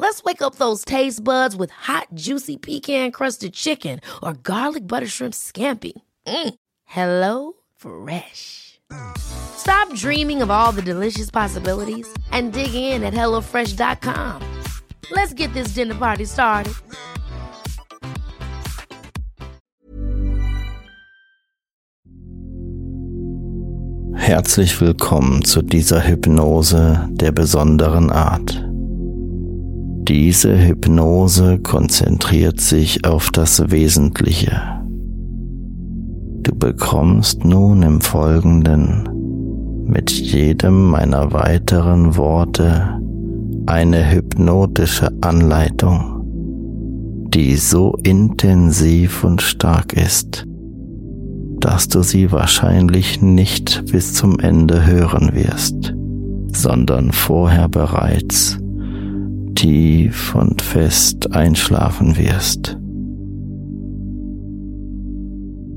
Let's wake up those taste buds with hot, juicy pecan crusted chicken or garlic butter shrimp scampi. Mm. Hello Fresh. Stop dreaming of all the delicious possibilities and dig in at HelloFresh.com. Let's get this dinner party started. Herzlich willkommen zu dieser Hypnose der besonderen Art. Diese Hypnose konzentriert sich auf das Wesentliche. Du bekommst nun im Folgenden mit jedem meiner weiteren Worte eine hypnotische Anleitung, die so intensiv und stark ist, dass du sie wahrscheinlich nicht bis zum Ende hören wirst, sondern vorher bereits tief und fest einschlafen wirst.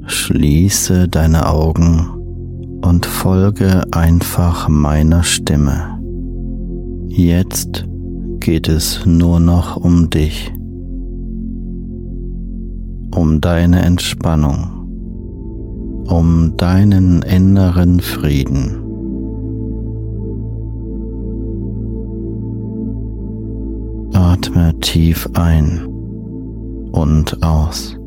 Schließe deine Augen und folge einfach meiner Stimme. Jetzt geht es nur noch um dich, um deine Entspannung, um deinen inneren Frieden. Atme tief ein und aus.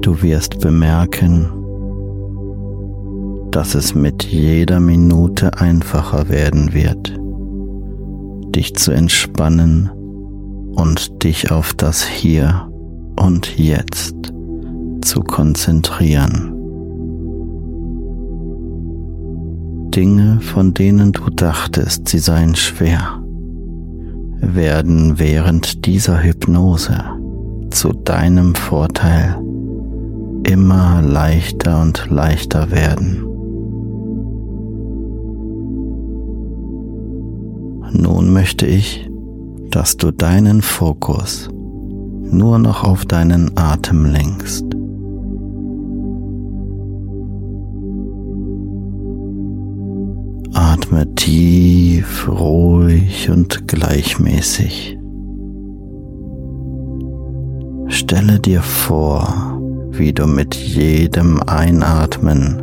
Du wirst bemerken, dass es mit jeder Minute einfacher werden wird, dich zu entspannen und dich auf das Hier und Jetzt zu konzentrieren. Dinge, von denen du dachtest, sie seien schwer, werden während dieser Hypnose zu deinem Vorteil immer leichter und leichter werden. Nun möchte ich, dass du deinen Fokus nur noch auf deinen Atem lenkst. Atme tief, ruhig und gleichmäßig. Stelle dir vor, wie du mit jedem Einatmen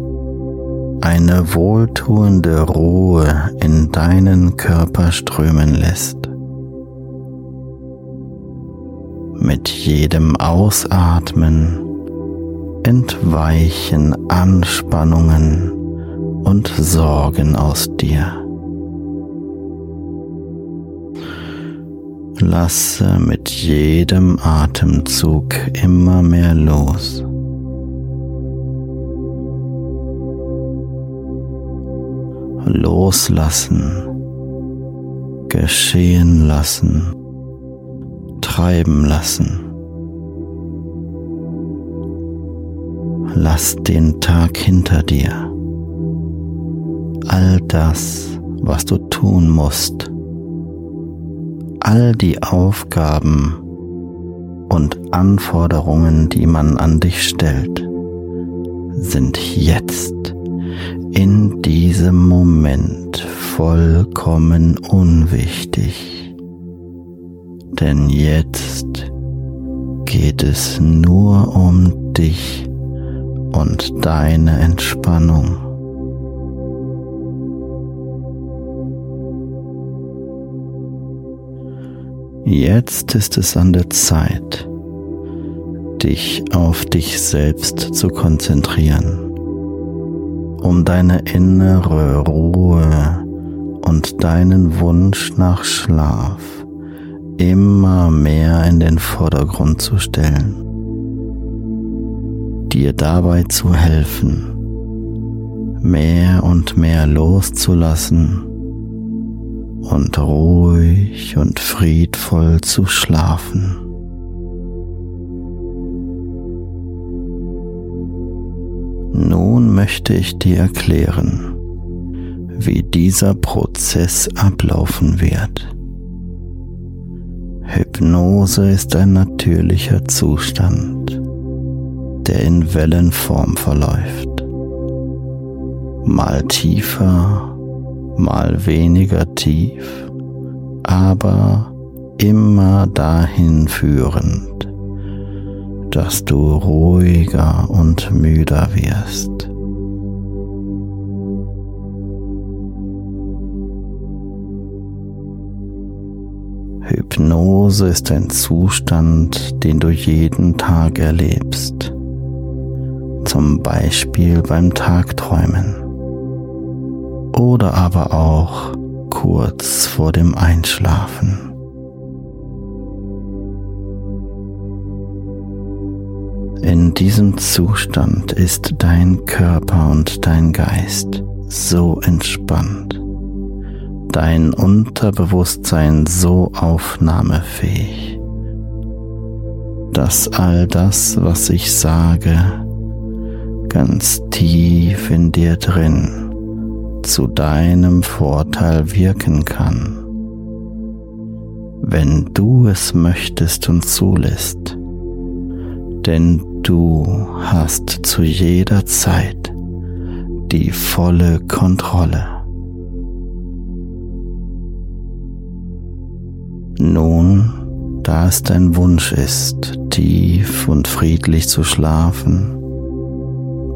eine wohltuende Ruhe in deinen Körper strömen lässt. Mit jedem Ausatmen entweichen Anspannungen und Sorgen aus dir. Lasse mit jedem Atemzug immer mehr los. Loslassen, geschehen lassen, treiben lassen. lass den Tag hinter dir. All das, was du tun musst, all die Aufgaben und Anforderungen, die man an dich stellt, sind jetzt in diesem Moment vollkommen unwichtig. Denn jetzt geht es nur um dich und deine Entspannung. Jetzt ist es an der Zeit, dich auf dich selbst zu konzentrieren, um deine innere Ruhe und deinen Wunsch nach Schlaf immer mehr in den Vordergrund zu stellen, dir dabei zu helfen, mehr und mehr loszulassen und ruhig und friedvoll zu schlafen. Nun möchte ich dir erklären, wie dieser Prozess ablaufen wird. Hypnose ist ein natürlicher Zustand, der in Wellenform verläuft. Mal tiefer, mal weniger tief, aber immer dahin führend, dass du ruhiger und müder wirst. Hypnose ist ein Zustand, den du jeden Tag erlebst, zum Beispiel beim Tagträumen oder aber auch kurz vor dem Einschlafen. In diesem Zustand ist dein Körper und dein Geist so entspannt, dein Unterbewusstsein so aufnahmefähig, dass all das, was ich sage, ganz tief in dir drin zu deinem Vorteil wirken kann, wenn du es möchtest und zulässt. Denn du hast zu jeder Zeit die volle Kontrolle. Nun, da es dein Wunsch ist, tief und friedlich zu schlafen,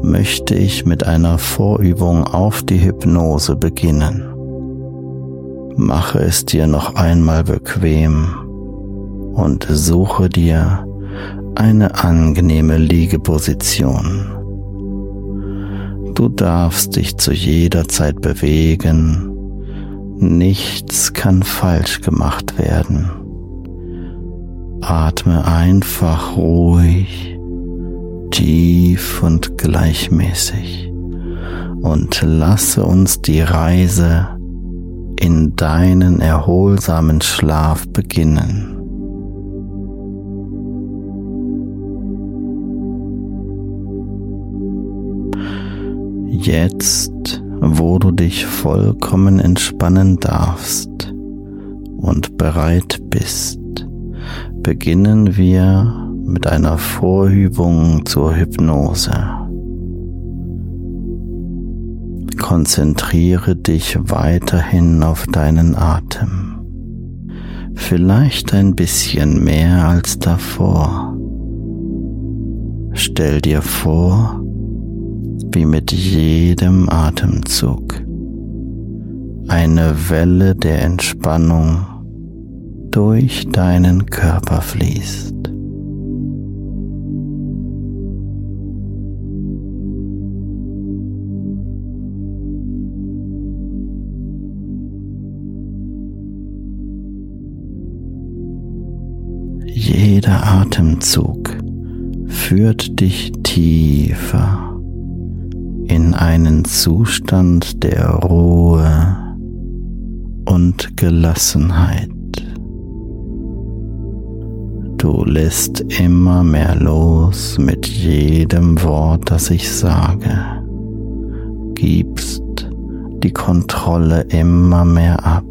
möchte ich mit einer Vorübung auf die Hypnose beginnen. Mache es dir noch einmal bequem und suche dir eine angenehme Liegeposition. Du darfst dich zu jeder Zeit bewegen, nichts kann falsch gemacht werden. Atme einfach ruhig tief und gleichmäßig und lasse uns die Reise in deinen erholsamen Schlaf beginnen. Jetzt, wo du dich vollkommen entspannen darfst und bereit bist, beginnen wir mit einer Vorübung zur Hypnose. Konzentriere dich weiterhin auf deinen Atem, vielleicht ein bisschen mehr als davor. Stell dir vor, wie mit jedem Atemzug eine Welle der Entspannung durch deinen Körper fließt. Jeder Atemzug führt dich tiefer in einen Zustand der Ruhe und Gelassenheit. Du lässt immer mehr los mit jedem Wort, das ich sage. Gibst die Kontrolle immer mehr ab,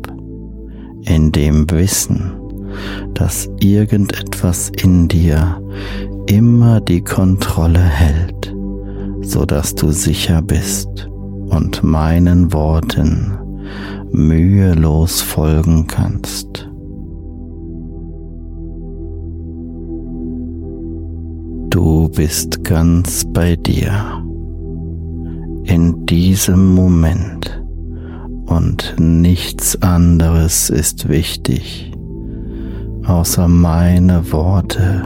in dem Wissen, dass irgendetwas in dir immer die Kontrolle hält, so dass du sicher bist und meinen Worten mühelos folgen kannst. Du bist ganz bei dir in diesem Moment und nichts anderes ist wichtig außer meine Worte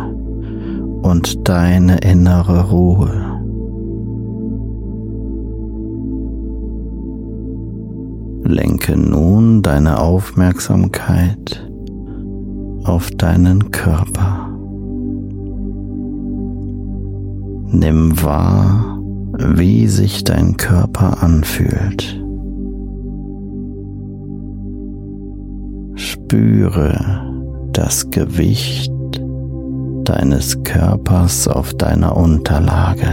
und deine innere Ruhe. Lenke nun deine Aufmerksamkeit auf deinen Körper. Nimm wahr, wie sich dein Körper anfühlt. Spüre das Gewicht deines Körpers auf deiner Unterlage.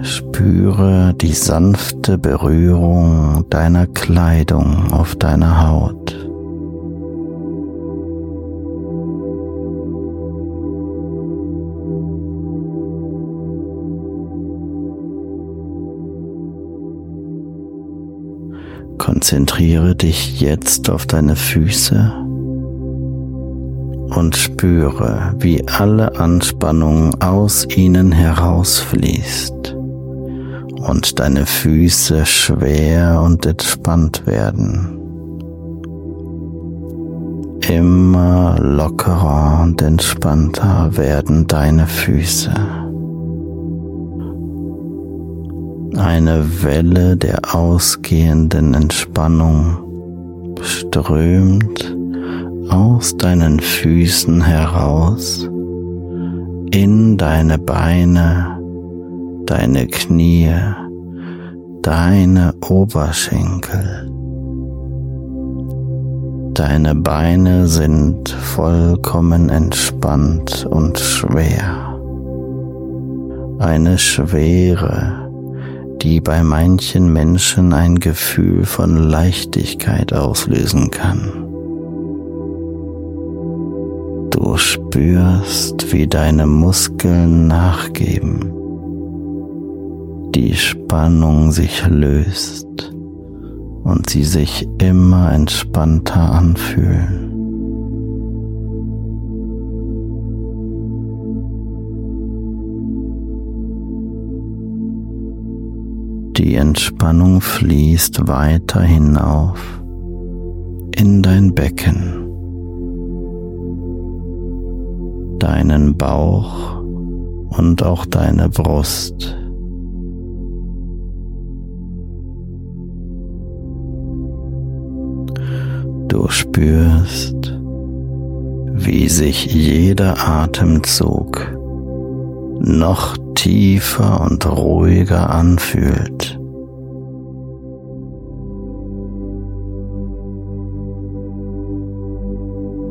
Spüre die sanfte Berührung deiner Kleidung auf deiner Haut. Konzentriere dich jetzt auf deine Füße und spüre, wie alle Anspannung aus ihnen herausfließt und deine Füße schwer und entspannt werden. Immer lockerer und entspannter werden deine Füße. Eine Welle der ausgehenden Entspannung strömt aus deinen Füßen heraus in deine Beine, deine Knie, deine Oberschenkel. Deine Beine sind vollkommen entspannt und schwer. Eine Schwere, die bei manchen Menschen ein Gefühl von Leichtigkeit auslösen kann. Du spürst, wie deine Muskeln nachgeben, die Spannung sich löst und sie sich immer entspannter anfühlen. Die Entspannung fließt weiter hinauf in dein Becken, deinen Bauch und auch deine Brust. Du spürst, wie sich jeder Atemzug noch tiefer und ruhiger anfühlt.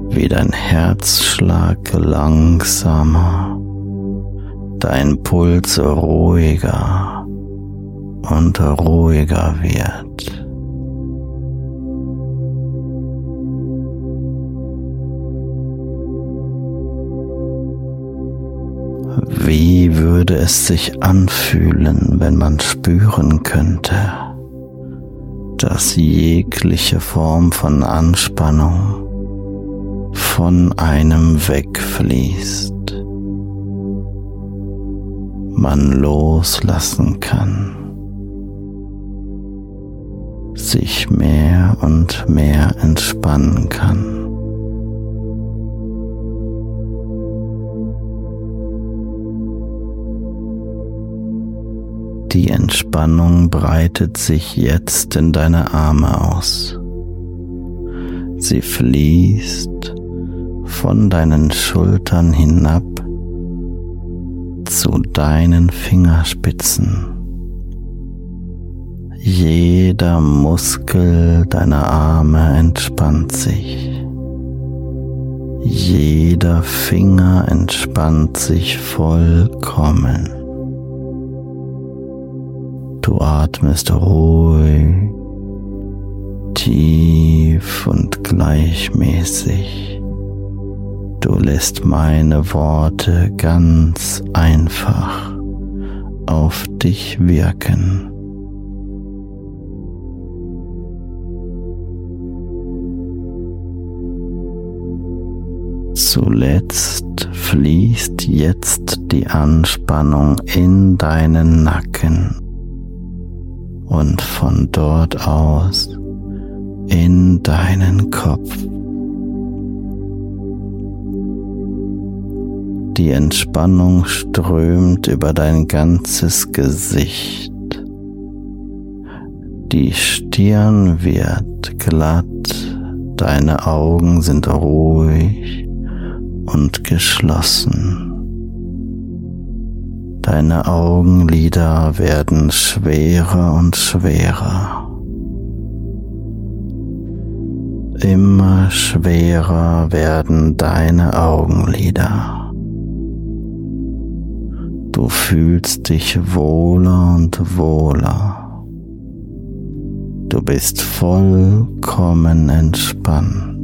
Wie dein Herzschlag langsamer, dein Puls ruhiger und ruhiger wird. Wie würde es sich anfühlen, wenn man spüren könnte, dass jegliche Form von Anspannung von einem wegfließt, man loslassen kann, sich mehr und mehr entspannen kann. Die Entspannung breitet sich jetzt in deine Arme aus. Sie fließt von deinen Schultern hinab zu deinen Fingerspitzen. Jeder Muskel deiner Arme entspannt sich. Jeder Finger entspannt sich vollkommen. Du atmest ruhig, tief und gleichmäßig. Du lässt meine Worte ganz einfach auf dich wirken. Zuletzt fließt jetzt die Anspannung in deinen Nacken und von dort aus in deinen Kopf. Die Entspannung strömt über dein ganzes Gesicht. Die Stirn wird glatt, deine Augen sind ruhig und geschlossen. Deine Augenlider werden schwerer und schwerer. Immer schwerer werden deine Augenlider. Du fühlst dich wohler und wohler. Du bist vollkommen entspannt.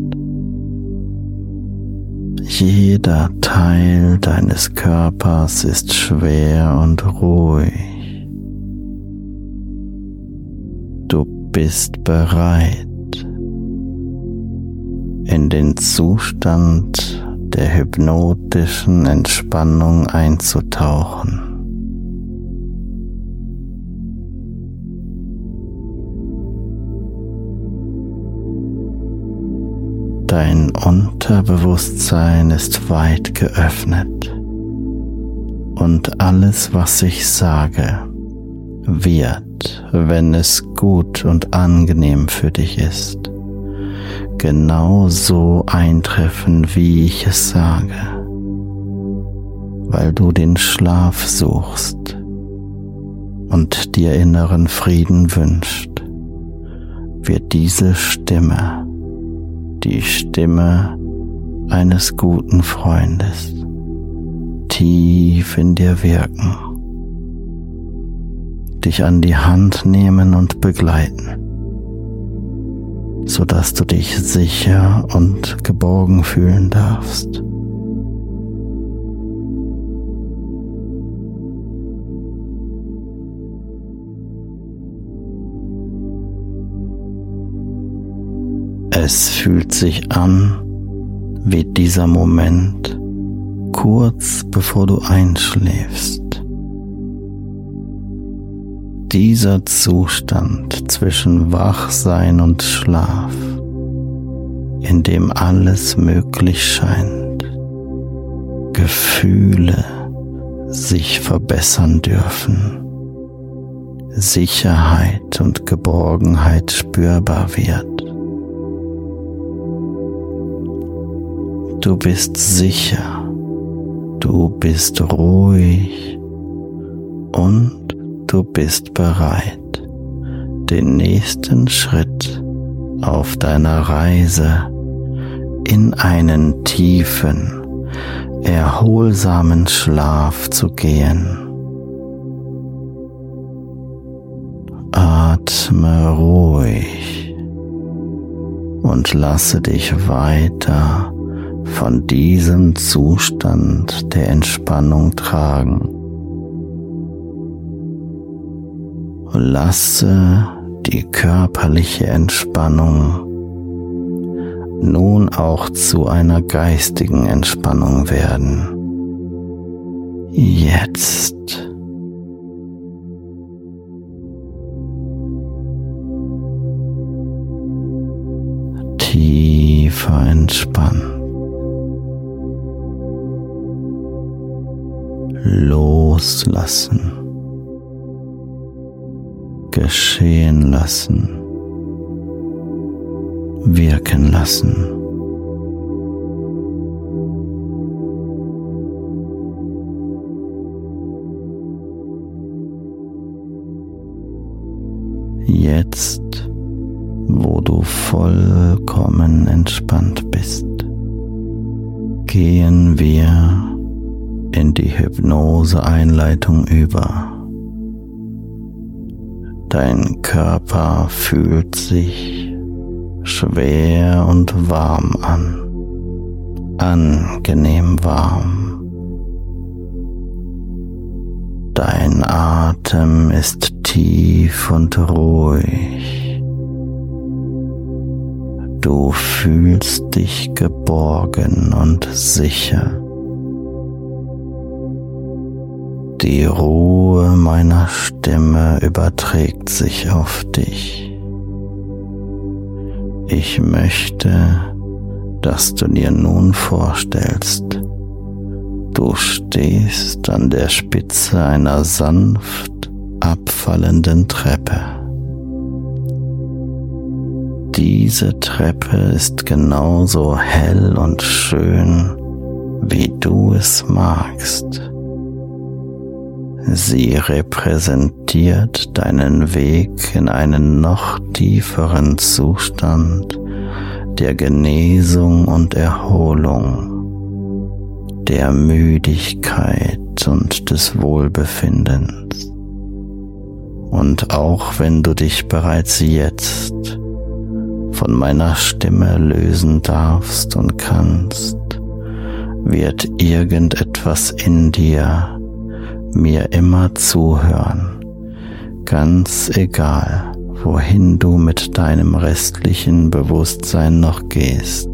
Jeder Teil deines Körpers ist schwer und ruhig. Du bist bereit, in den Zustand der hypnotischen Entspannung einzutauchen. Dein Unterbewusstsein ist weit geöffnet. Und alles, was ich sage, wird, wenn es gut und angenehm für dich ist, genau so eintreffen, wie ich es sage, weil du den Schlaf suchst und dir inneren Frieden wünscht, wird diese Stimme die Stimme eines guten Freundes tief in dir wirken, dich an die Hand nehmen und begleiten, sodass du dich sicher und geborgen fühlen darfst. Es fühlt sich an wie dieser Moment kurz bevor du einschläfst. Dieser Zustand zwischen Wachsein und Schlaf, in dem alles möglich scheint, Gefühle sich verbessern dürfen, Sicherheit und Geborgenheit spürbar wird Du bist sicher, du bist ruhig und du bist bereit, den nächsten Schritt auf deiner Reise in einen tiefen, erholsamen Schlaf zu gehen. Atme ruhig und lasse dich weiter von diesem Zustand der Entspannung tragen. Lasse die körperliche Entspannung nun auch zu einer geistigen Entspannung werden. Jetzt. Tiefer entspannen. Loslassen, geschehen lassen, wirken lassen. Jetzt, wo du vollkommen entspannt bist, gehen wir in die Hypnose-Einleitung über. Dein Körper fühlt sich schwer und warm an, angenehm warm. Dein Atem ist tief und ruhig. Du fühlst dich geborgen und sicher. Die Ruhe meiner Stimme überträgt sich auf dich. Ich möchte, dass du dir nun vorstellst, du stehst an der Spitze einer sanft abfallenden Treppe. Diese Treppe ist genauso hell und schön, wie du es magst. Sie repräsentiert deinen Weg in einen noch tieferen Zustand der Genesung und Erholung, der Müdigkeit und des Wohlbefindens. Und auch wenn du dich bereits jetzt von meiner Stimme lösen darfst und kannst, wird irgendetwas in dir mir immer zuhören, ganz egal, wohin du mit deinem restlichen Bewusstsein noch gehst.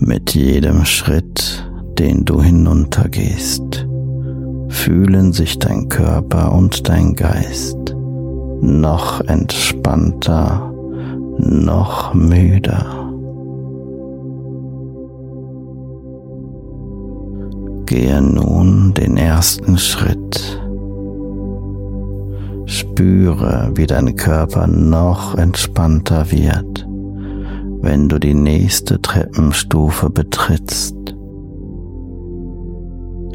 Mit jedem Schritt, den du hinuntergehst, fühlen sich dein Körper und dein Geist noch entspannter, noch müder. Gehe nun den ersten Schritt. Spüre, wie dein Körper noch entspannter wird, wenn du die nächste Treppenstufe betrittst.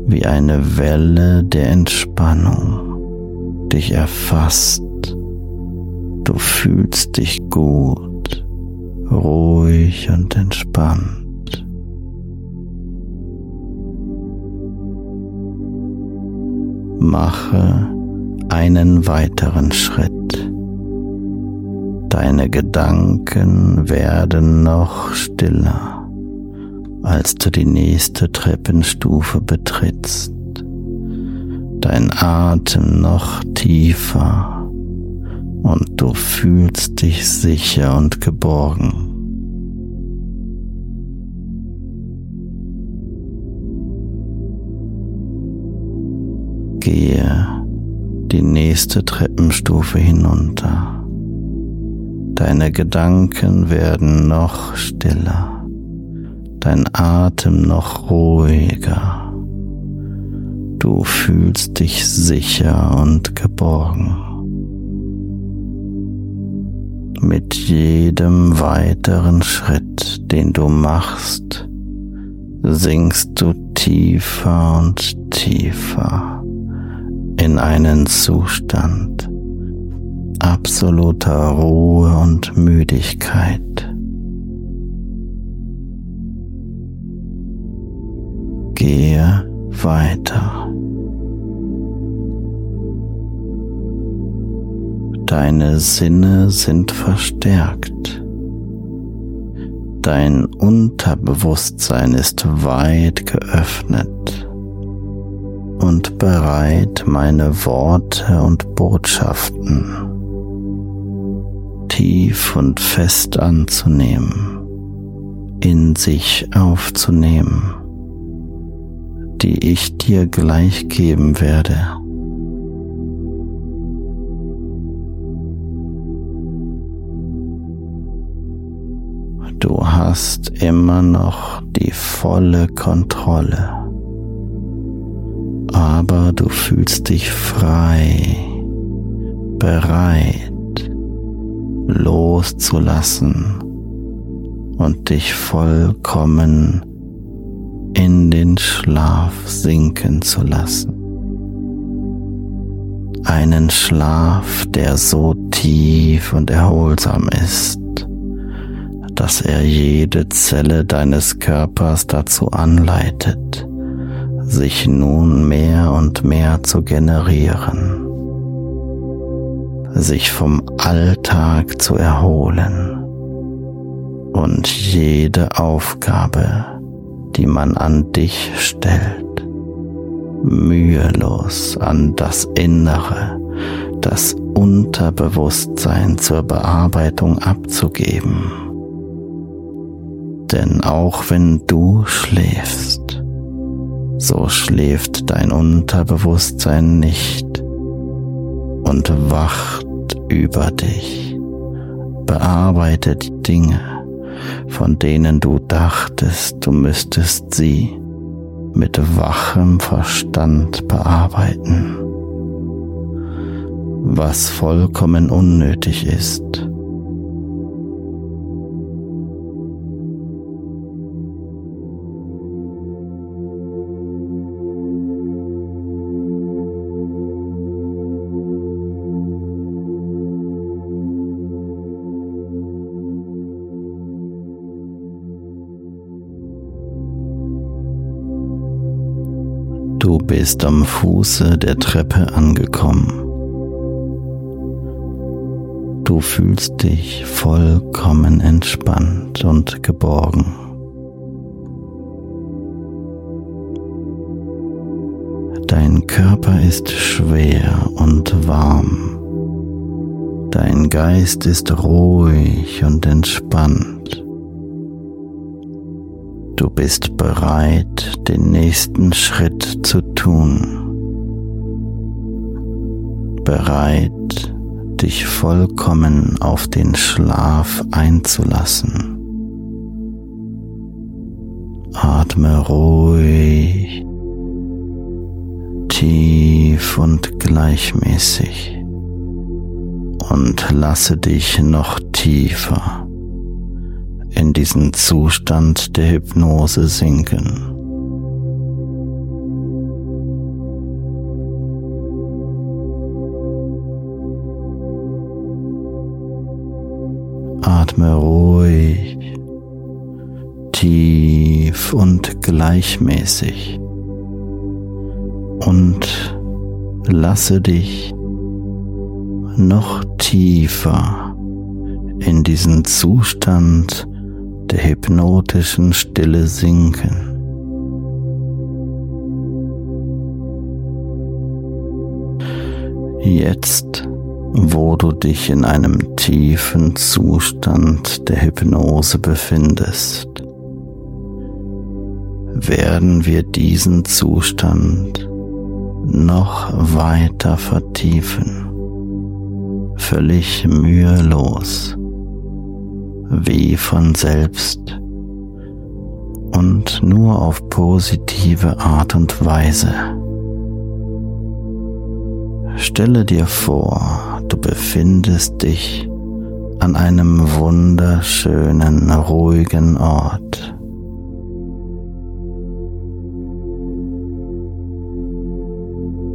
Wie eine Welle der Entspannung dich erfasst. Du fühlst dich gut, ruhig und entspannt. Mache einen weiteren Schritt. Deine Gedanken werden noch stiller, als du die nächste Treppenstufe betrittst. Dein Atem noch tiefer und du fühlst dich sicher und geborgen. Gehe die nächste Treppenstufe hinunter. Deine Gedanken werden noch stiller, dein Atem noch ruhiger. Du fühlst dich sicher und geborgen. Mit jedem weiteren Schritt, den du machst, sinkst du tiefer und tiefer in einen Zustand absoluter Ruhe und Müdigkeit. Gehe weiter. Deine Sinne sind verstärkt. Dein Unterbewusstsein ist weit geöffnet und bereit, meine Worte und Botschaften tief und fest anzunehmen, in sich aufzunehmen, die ich dir gleich geben werde. Du hast immer noch die volle Kontrolle aber du fühlst dich frei, bereit, loszulassen und dich vollkommen in den Schlaf sinken zu lassen. einen Schlaf, der so tief und erholsam ist, dass er jede Zelle deines Körpers dazu anleitet, sich nun mehr und mehr zu generieren, sich vom Alltag zu erholen und jede Aufgabe, die man an dich stellt, mühelos an das Innere, das Unterbewusstsein zur Bearbeitung abzugeben. Denn auch wenn du schläfst, so schläft dein Unterbewusstsein nicht und wacht über dich, bearbeitet Dinge, von denen du dachtest, du müsstest sie mit wachem Verstand bearbeiten, was vollkommen unnötig ist. Du bist am Fuße der Treppe angekommen. Du fühlst dich vollkommen entspannt und geborgen. Dein Körper ist schwer und warm. Dein Geist ist ruhig und entspannt. Du bist bereit, den nächsten Schritt zu tun. Bereit, dich vollkommen auf den Schlaf einzulassen. Atme ruhig, tief und gleichmäßig und lasse dich noch tiefer in diesen Zustand der Hypnose sinken. Atme ruhig, tief und gleichmäßig und lasse dich noch tiefer in diesen Zustand der hypnotischen Stille sinken. Jetzt, wo du dich in einem tiefen Zustand der Hypnose befindest, werden wir diesen Zustand noch weiter vertiefen, völlig mühelos wie von selbst und nur auf positive Art und Weise. Stelle dir vor, du befindest dich an einem wunderschönen, ruhigen Ort.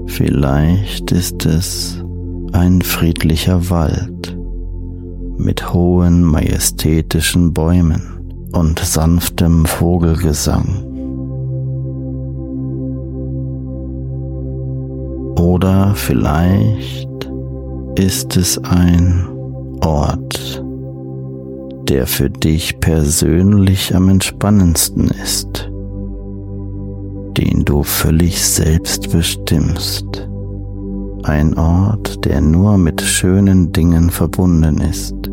Vielleicht ist es ein friedlicher Wald mit hohen, majestätischen Bäumen und sanftem Vogelgesang. Oder vielleicht ist es ein Ort, der für dich persönlich am entspannendsten ist, den du völlig selbst bestimmst. Ein Ort, der nur mit schönen Dingen verbunden ist.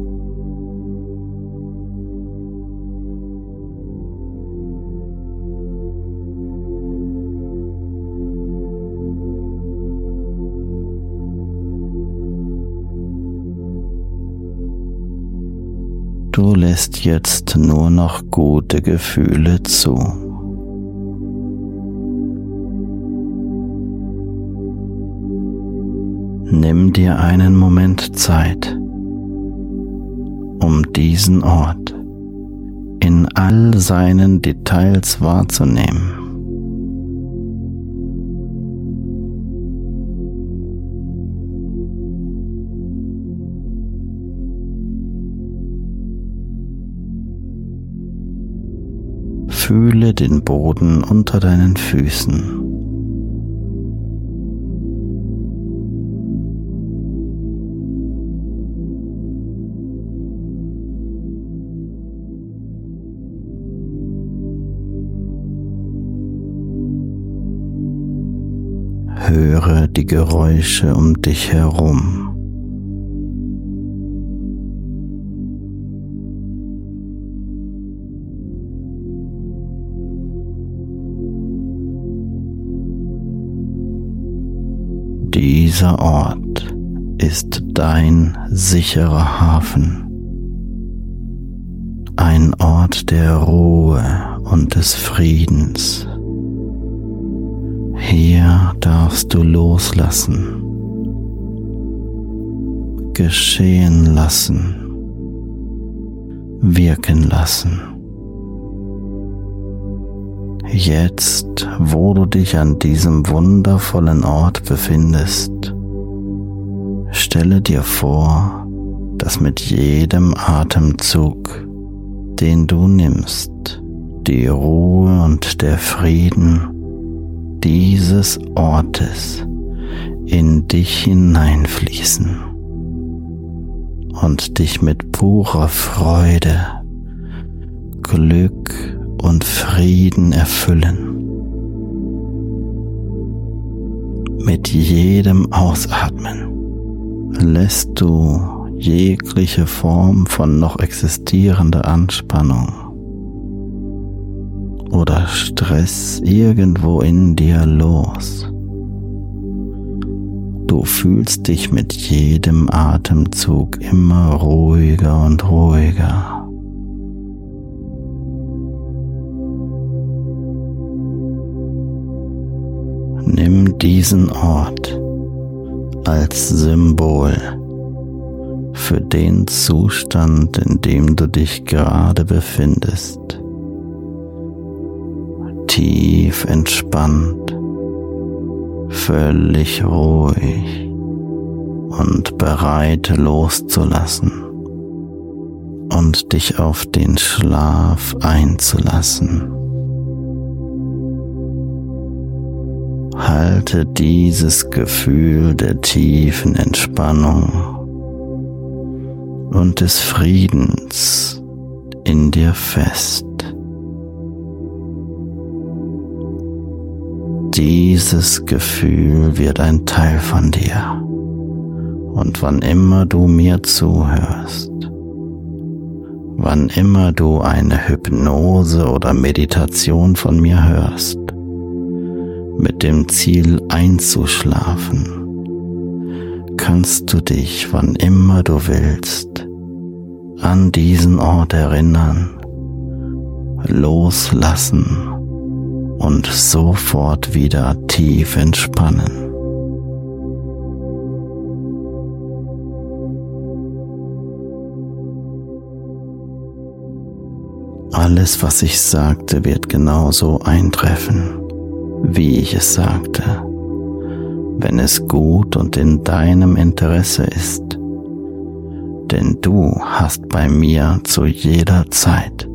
Lässt jetzt nur noch gute Gefühle zu. Nimm dir einen Moment Zeit, um diesen Ort in all seinen Details wahrzunehmen. Den Boden unter deinen Füßen. Höre die Geräusche um dich herum. Dieser Ort ist dein sicherer Hafen, ein Ort der Ruhe und des Friedens. Hier darfst du loslassen, geschehen lassen, wirken lassen. Jetzt, wo du dich an diesem wundervollen Ort befindest, stelle dir vor, dass mit jedem Atemzug, den du nimmst, die Ruhe und der Frieden dieses Ortes in dich hineinfließen und dich mit purer Freude, Glück und Frieden erfüllen. Mit jedem Ausatmen lässt du jegliche Form von noch existierender Anspannung oder Stress irgendwo in dir los. Du fühlst dich mit jedem Atemzug immer ruhiger und ruhiger. Nimm diesen Ort als Symbol für den Zustand, in dem du dich gerade befindest tief entspannt, völlig ruhig und bereit loszulassen und dich auf den Schlaf einzulassen. Halte dieses Gefühl der tiefen Entspannung und des Friedens in dir fest. Dieses Gefühl wird ein Teil von dir. Und wann immer du mir zuhörst, wann immer du eine Hypnose oder Meditation von mir hörst, mit dem Ziel einzuschlafen, kannst du dich, wann immer du willst, an diesen Ort erinnern, loslassen und sofort wieder tief entspannen. Alles, was ich sagte, wird genauso eintreffen, wie ich es sagte, wenn es gut und in deinem Interesse ist. Denn du hast bei mir zu jeder Zeit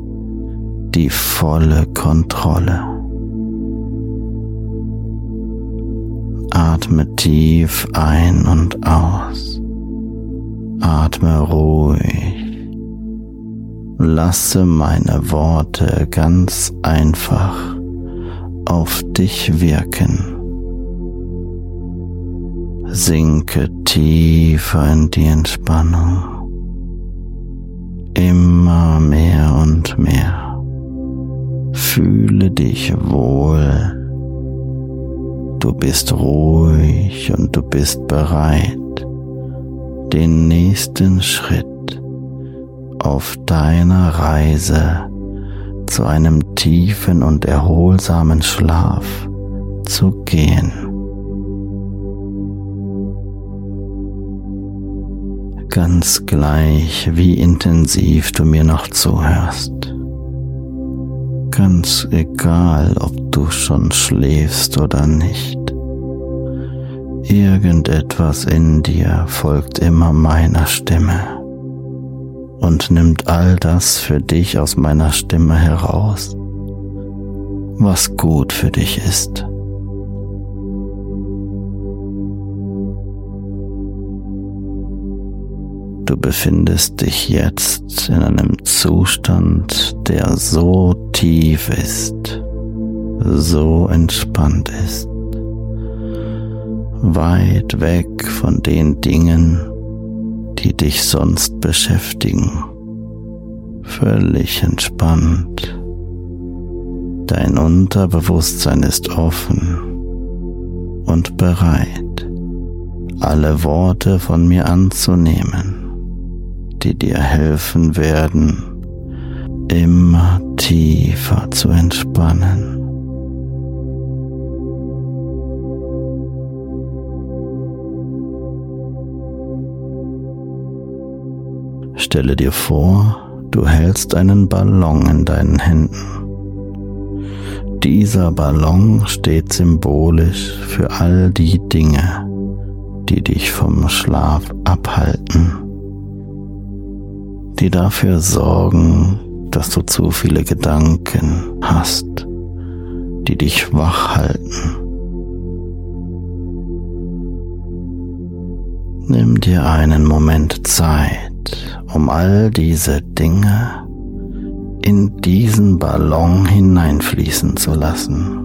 die volle Kontrolle. Atme tief ein und aus. Atme ruhig. Lasse meine Worte ganz einfach auf dich wirken. Sinke tiefer in die Entspannung. Immer mehr und mehr. Fühle dich wohl Du bist ruhig und du bist bereit, den nächsten Schritt auf deiner Reise zu einem tiefen und erholsamen Schlaf zu gehen. Ganz gleich, wie intensiv du mir noch zuhörst. Ganz egal, ob du schon schläfst oder nicht. Irgendetwas in dir folgt immer meiner Stimme und nimmt all das für dich aus meiner Stimme heraus, was gut für dich ist. Du befindest dich jetzt in einem Zustand, der so tief ist, so entspannt ist, weit weg von den Dingen, die dich sonst beschäftigen, völlig entspannt. Dein Unterbewusstsein ist offen und bereit, alle Worte von mir anzunehmen die dir helfen werden, immer tiefer zu entspannen. Stelle dir vor, du hältst einen Ballon in deinen Händen. Dieser Ballon steht symbolisch für all die Dinge, die dich vom Schlaf abhalten die dafür sorgen, dass du zu viele Gedanken hast, die dich wach halten. Nimm dir einen Moment Zeit, um all diese Dinge in diesen Ballon hineinfließen zu lassen.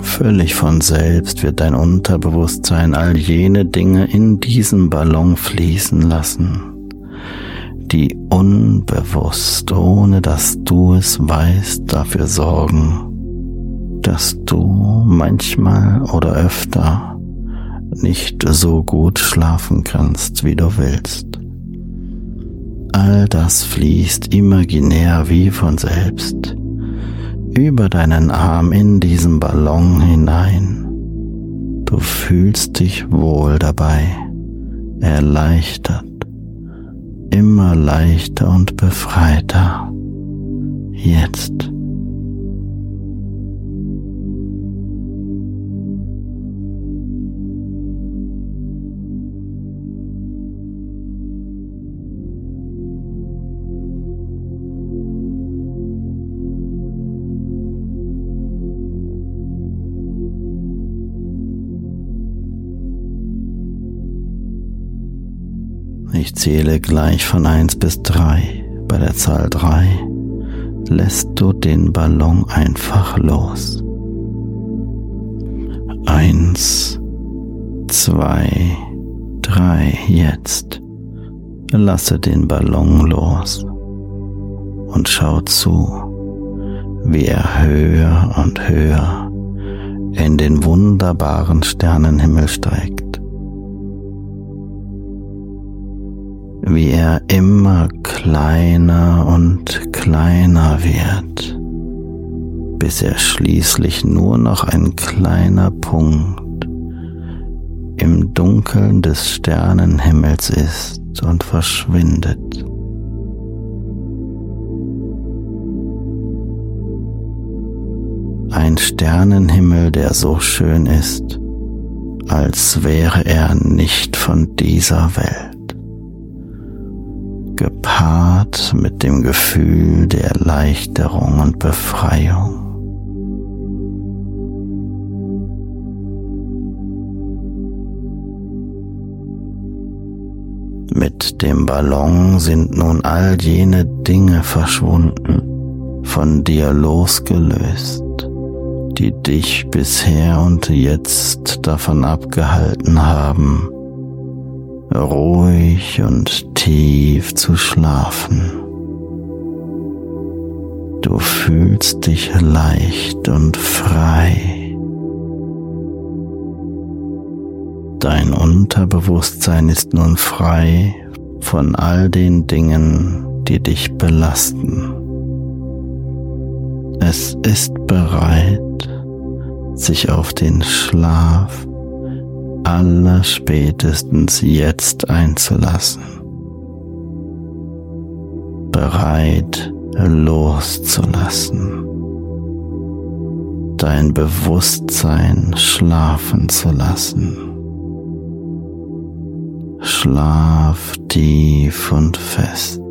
Völlig von selbst wird dein Unterbewusstsein all jene Dinge in diesen Ballon fließen lassen, die unbewusst, ohne dass du es weißt, dafür sorgen, dass du manchmal oder öfter nicht so gut schlafen kannst, wie du willst. All das fließt imaginär wie von selbst über deinen Arm in diesen Ballon hinein. Du fühlst dich wohl dabei, erleichtert, immer leichter und befreiter. Jetzt. Ich zähle gleich von eins bis drei. Bei der Zahl drei lässt du den Ballon einfach los. Eins, zwei, drei, jetzt. Lasse den Ballon los und schau zu, wie er höher und höher in den wunderbaren Sternenhimmel steigt. Wie er immer kleiner und kleiner wird, bis er schließlich nur noch ein kleiner Punkt im Dunkeln des Sternenhimmels ist und verschwindet. Ein Sternenhimmel, der so schön ist, als wäre er nicht von dieser Welt gepaart mit dem Gefühl der Erleichterung und Befreiung. Mit dem Ballon sind nun all jene Dinge verschwunden, von dir losgelöst, die dich bisher und jetzt davon abgehalten haben, ruhig und tief zu schlafen. Du fühlst dich leicht und frei. Dein Unterbewusstsein ist nun frei von all den Dingen, die dich belasten. Es ist bereit, sich auf den Schlaf allerspätestens jetzt einzulassen, bereit loszulassen, dein Bewusstsein schlafen zu lassen. Schlaf tief und fest.